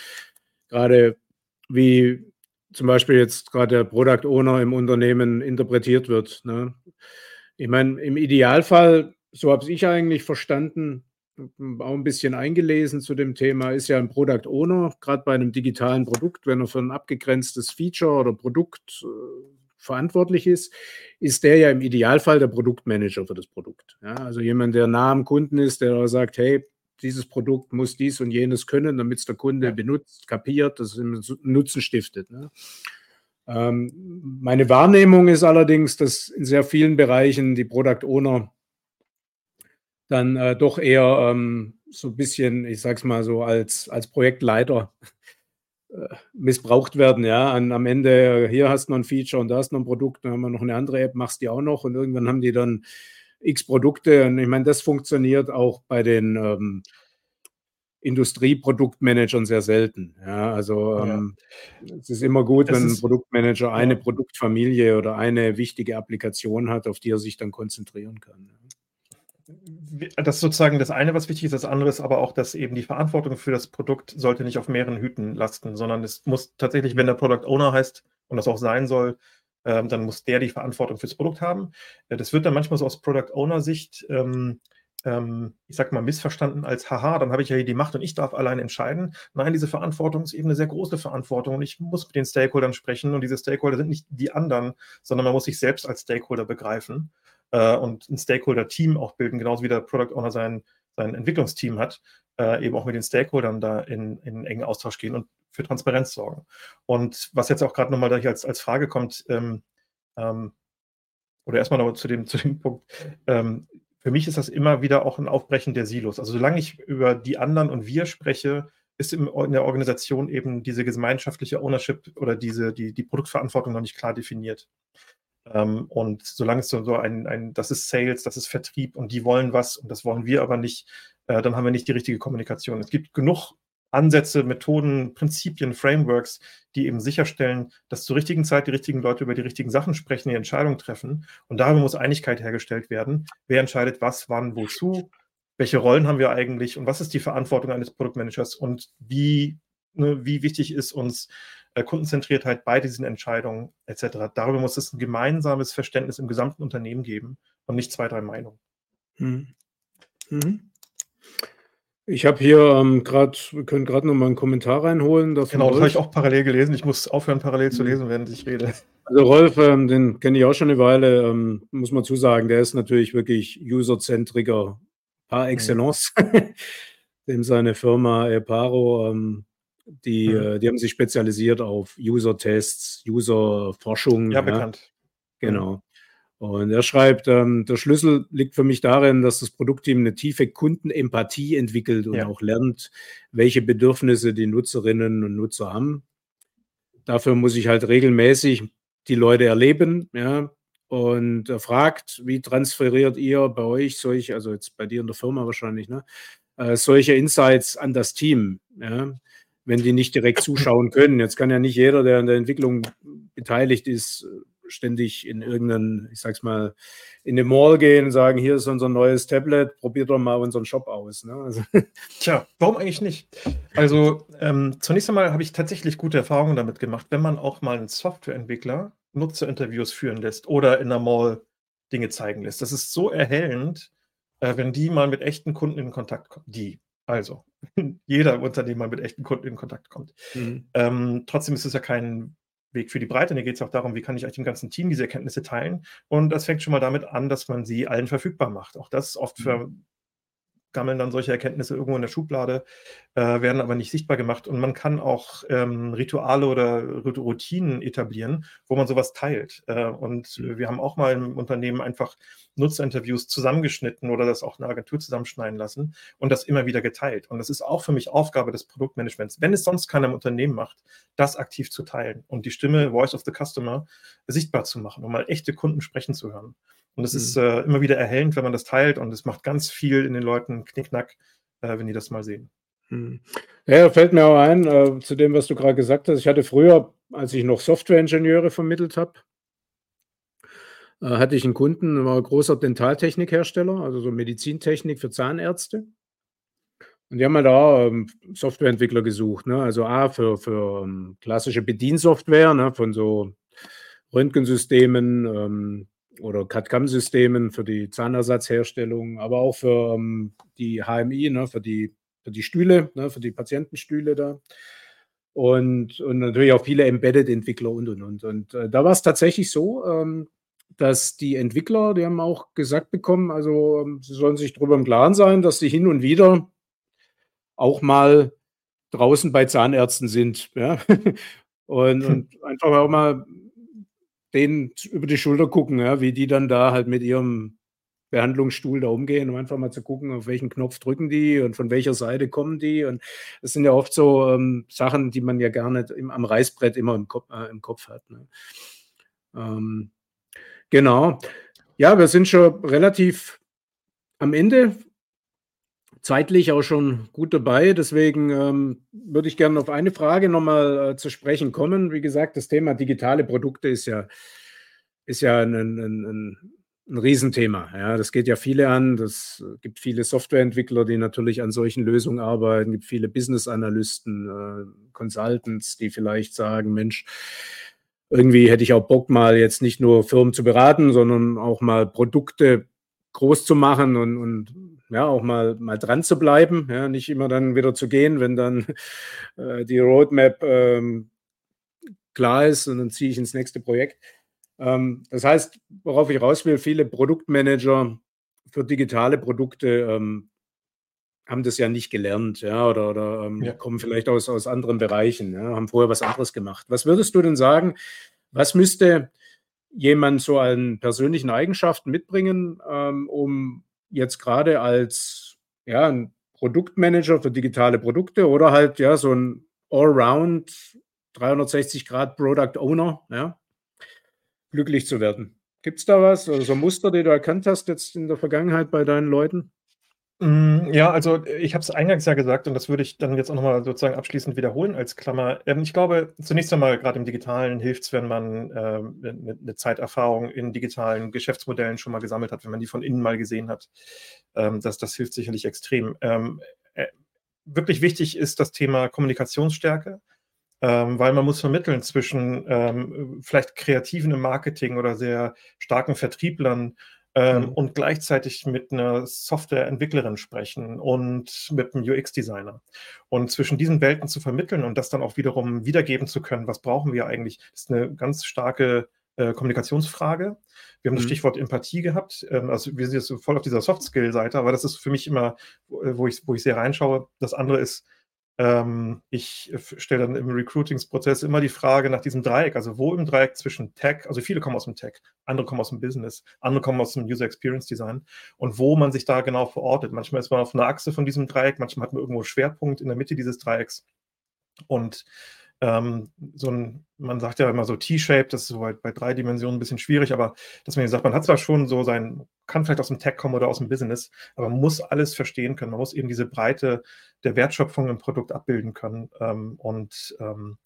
Gerade wie zum Beispiel jetzt gerade der Product Owner im Unternehmen interpretiert wird. Ne? Ich meine, im Idealfall, so habe ich eigentlich verstanden, auch ein bisschen eingelesen zu dem Thema, ist ja ein Product Owner, gerade bei einem digitalen Produkt, wenn er für ein abgegrenztes Feature oder Produkt äh, verantwortlich ist, ist der ja im Idealfall der Produktmanager für das Produkt. Ja, also jemand, der nah am Kunden ist, der sagt, hey, dieses Produkt muss dies und jenes können, damit es der Kunde ja. benutzt, kapiert, das Nutzen stiftet. Ne? Ähm, meine Wahrnehmung ist allerdings, dass in sehr vielen Bereichen die Product Owner dann äh, doch eher ähm, so ein bisschen, ich sag's mal so, als, als Projektleiter missbraucht werden. Ja, An, am Ende, hier hast du noch ein Feature und da ist noch ein Produkt, dann haben wir noch eine andere App, machst die auch noch und irgendwann haben die dann x Produkte. Und ich meine, das funktioniert auch bei den ähm, Industrieproduktmanagern sehr selten. Ja, also ähm, es ist immer gut, wenn ein Produktmanager eine Produktfamilie oder eine wichtige Applikation hat, auf die er sich dann konzentrieren kann das ist sozusagen das eine, was wichtig ist. Das andere ist aber auch, dass eben die Verantwortung für das Produkt sollte nicht auf mehreren Hüten lasten, sondern es muss tatsächlich, wenn der Product Owner heißt und das auch sein soll, ähm, dann muss der die Verantwortung fürs Produkt haben. Äh, das wird dann manchmal so aus Product Owner Sicht, ähm, ähm, ich sag mal, missverstanden als, haha, dann habe ich ja hier die Macht und ich darf allein entscheiden. Nein, diese Verantwortung ist eben eine sehr große Verantwortung und ich muss mit den Stakeholdern sprechen und diese Stakeholder sind nicht die anderen, sondern man muss sich selbst als Stakeholder begreifen äh, und ein Stakeholder-Team auch bilden, genauso wie der Product Owner sein, sein Entwicklungsteam hat, äh, eben auch mit den Stakeholdern da in, in engen Austausch gehen und für Transparenz sorgen. Und was jetzt auch gerade nochmal als, als Frage kommt, ähm, ähm, oder erstmal noch zu dem, zu dem Punkt, ähm, für mich ist das immer wieder auch ein Aufbrechen der Silos. Also solange ich über die anderen und wir spreche, ist in der Organisation eben diese gemeinschaftliche Ownership oder diese, die, die Produktverantwortung noch nicht klar definiert. Ähm, und solange es so ein, ein, das ist Sales, das ist Vertrieb und die wollen was und das wollen wir aber nicht, äh, dann haben wir nicht die richtige Kommunikation. Es gibt genug Ansätze, Methoden, Prinzipien, Frameworks, die eben sicherstellen, dass zur richtigen Zeit die richtigen Leute über die richtigen Sachen sprechen, die Entscheidungen treffen. Und darüber muss Einigkeit hergestellt werden. Wer entscheidet was, wann, wozu? Welche Rollen haben wir eigentlich und was ist die Verantwortung eines Produktmanagers und wie, ne, wie wichtig ist uns äh, Kundenzentriertheit bei diesen Entscheidungen etc. Darüber muss es ein gemeinsames Verständnis im gesamten Unternehmen geben und nicht zwei, drei Meinungen. Mhm. Mhm. Ich habe hier ähm, gerade, wir können gerade noch mal einen Kommentar reinholen. Genau, das habe ich auch parallel gelesen. Ich muss aufhören, parallel zu mhm. lesen, während ich rede. Also Rolf, ähm, den kenne ich auch schon eine Weile, ähm, muss man zusagen, der ist natürlich wirklich userzentriger par mhm. excellence. Mhm. Dem seine Firma Eparo ähm, die, mhm. Äh, die haben sich spezialisiert auf User-Tests, User-Forschung. Ja, bekannt. Genau. Und er schreibt, ähm, der Schlüssel liegt für mich darin, dass das Produktteam eine tiefe Kundenempathie entwickelt und ja. auch lernt, welche Bedürfnisse die Nutzerinnen und Nutzer haben. Dafür muss ich halt regelmäßig die Leute erleben, ja, und er fragt, wie transferiert ihr bei euch solche, also jetzt bei dir in der Firma wahrscheinlich, ne, äh, solche Insights an das Team, ja wenn die nicht direkt zuschauen können. Jetzt kann ja nicht jeder, der an der Entwicklung beteiligt ist, ständig in irgendeinen, ich sag's mal, in den Mall gehen und sagen, hier ist unser neues Tablet, probiert doch mal unseren Shop aus. Ne? Also. Tja, warum eigentlich nicht? Also ähm, zunächst einmal habe ich tatsächlich gute Erfahrungen damit gemacht, wenn man auch mal einen Softwareentwickler Nutzerinterviews führen lässt oder in der Mall Dinge zeigen lässt. Das ist so erhellend, äh, wenn die mal mit echten Kunden in Kontakt kommen, die, also jeder Unternehmer mit echten Kunden in Kontakt kommt. Mhm. Ähm, trotzdem ist es ja kein Weg für die Breite. Da geht es auch darum, wie kann ich eigentlich dem ganzen Team diese Erkenntnisse teilen. Und das fängt schon mal damit an, dass man sie allen verfügbar macht. Auch das ist oft für mhm gammeln dann solche Erkenntnisse irgendwo in der Schublade, äh, werden aber nicht sichtbar gemacht. Und man kann auch ähm, Rituale oder Routinen etablieren, wo man sowas teilt. Äh, und mhm. wir haben auch mal im Unternehmen einfach Nutzerinterviews zusammengeschnitten oder das auch eine Agentur zusammenschneiden lassen und das immer wieder geteilt. Und das ist auch für mich Aufgabe des Produktmanagements, wenn es sonst keiner im Unternehmen macht, das aktiv zu teilen und die Stimme Voice of the Customer sichtbar zu machen, um mal echte Kunden sprechen zu hören. Und es mhm. ist äh, immer wieder erhellend, wenn man das teilt und es macht ganz viel in den Leuten Knickknack, äh, wenn die das mal sehen. Mhm. Ja, fällt mir auch ein, äh, zu dem, was du gerade gesagt hast. Ich hatte früher, als ich noch Softwareingenieure vermittelt habe, äh, hatte ich einen Kunden, war ein großer Dentaltechnikhersteller, also so Medizintechnik für Zahnärzte. Und die haben halt da ähm, Softwareentwickler gesucht, ne? Also A für, für ähm, klassische Bediensoftware, ne? von so Röntgensystemen, ähm, oder CAD-CAM-Systemen für die Zahnersatzherstellung, aber auch für ähm, die HMI, ne, für, die, für die Stühle, ne, für die Patientenstühle da. Und, und natürlich auch viele Embedded-Entwickler und und und. Und äh, da war es tatsächlich so, ähm, dass die Entwickler, die haben auch gesagt bekommen, also ähm, sie sollen sich darüber im Klaren sein, dass sie hin und wieder auch mal draußen bei Zahnärzten sind. Ja? und, und einfach auch mal denen über die Schulter gucken, ja, wie die dann da halt mit ihrem Behandlungsstuhl da umgehen, um einfach mal zu gucken, auf welchen Knopf drücken die und von welcher Seite kommen die. Und das sind ja oft so ähm, Sachen, die man ja gar nicht im, am Reißbrett immer im Kopf, äh, im Kopf hat. Ne? Ähm, genau. Ja, wir sind schon relativ am Ende zeitlich auch schon gut dabei. Deswegen ähm, würde ich gerne auf eine Frage nochmal äh, zu sprechen kommen. Wie gesagt, das Thema digitale Produkte ist ja, ist ja ein, ein, ein, ein Riesenthema. Ja, das geht ja viele an. Es gibt viele Softwareentwickler, die natürlich an solchen Lösungen arbeiten. Es gibt viele Business-Analysten, äh, Consultants, die vielleicht sagen, Mensch, irgendwie hätte ich auch Bock, mal jetzt nicht nur Firmen zu beraten, sondern auch mal Produkte groß zu machen und, und ja, auch mal, mal dran zu bleiben, ja, nicht immer dann wieder zu gehen, wenn dann äh, die Roadmap ähm, klar ist und dann ziehe ich ins nächste Projekt. Ähm, das heißt, worauf ich raus will, viele Produktmanager für digitale Produkte ähm, haben das ja nicht gelernt, ja, oder, oder ähm, ja. kommen vielleicht aus, aus anderen Bereichen, ja, haben vorher was anderes gemacht. Was würdest du denn sagen, was müsste jemand so an persönlichen Eigenschaften mitbringen, ähm, um jetzt gerade als ja, ein Produktmanager für digitale Produkte oder halt ja so ein Allround 360 Grad Product Owner, ja, glücklich zu werden. Gibt es da was, also so Muster, die du erkannt hast jetzt in der Vergangenheit bei deinen Leuten? Mm, ja, also ich habe es eingangs ja gesagt und das würde ich dann jetzt auch nochmal sozusagen abschließend wiederholen als Klammer. Ähm, ich glaube, zunächst einmal gerade im Digitalen hilft es, wenn man ähm, eine, Zeiterfahrung in digitalen Geschäftsmodellen schon mal gesammelt hat, wenn man die von innen mal gesehen hat. Ähm, das, das hilft sicherlich extrem. Äh, wirklich wichtig ist das Thema Kommunikationsstärke. Weil man muss vermitteln zwischen vielleicht Kreativen im Marketing oder sehr starken Vertrieblern ähm, mhm. und gleichzeitig mit einer Softwareentwicklerin sprechen und mit einem UX-Designer. Und zwischen diesen Welten zu vermitteln und das dann auch wiederum wiedergeben zu können, was brauchen wir eigentlich, ist eine ganz starke äh, Kommunikationsfrage. Wir haben das mhm. Stichwort Empathie gehabt. Ähm, also wir sind jetzt voll auf dieser Soft-Skill-Seite, aber das ist für mich immer, wo ich, wo ich sehr reinschaue. Das andere ist, ich stelle dann im Recruitingsprozess immer die Frage nach diesem Dreieck, also wo im Dreieck zwischen Tech, also viele kommen aus dem Tech, andere kommen aus dem Business, andere kommen aus dem User Experience Design und wo man sich da genau verortet. Manchmal ist man auf einer Achse von diesem Dreieck, manchmal hat man irgendwo einen Schwerpunkt in der Mitte dieses Dreiecks. Und ähm, so ein, man sagt ja immer so T-Shape, das ist so halt bei drei Dimensionen ein bisschen schwierig, aber dass man sagt, man hat zwar schon so sein, kann vielleicht aus dem Tech kommen oder aus dem Business, aber man muss alles verstehen können. Man muss eben diese Breite der Wertschöpfung im Produkt abbilden können. Ähm, und ähm,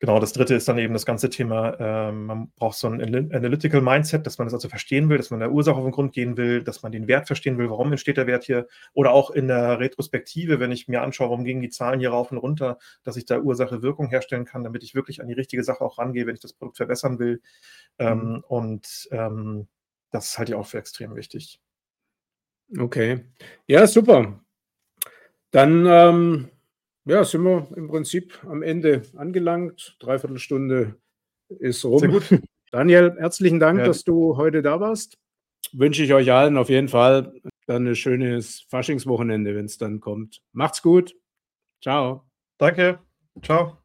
Genau, das dritte ist dann eben das ganze Thema, äh, man braucht so ein Analytical Mindset, dass man das also verstehen will, dass man der Ursache auf den Grund gehen will, dass man den Wert verstehen will, warum entsteht der Wert hier. Oder auch in der Retrospektive, wenn ich mir anschaue, warum gingen die Zahlen hier rauf und runter, dass ich da Ursache-Wirkung herstellen kann, damit ich wirklich an die richtige Sache auch rangehe, wenn ich das Produkt verbessern will. Ähm, mhm. und ähm, das halte ich auch für extrem wichtig. Okay. Ja, super. Dann ähm, ja, sind wir im Prinzip am Ende angelangt. Dreiviertel Stunde ist rum. Sehr gut. Daniel, herzlichen Dank, ja. dass du heute da warst. Wünsche ich euch allen auf jeden Fall dann ein schönes Faschingswochenende, wenn es dann kommt. Macht's gut. Ciao. Danke. Ciao.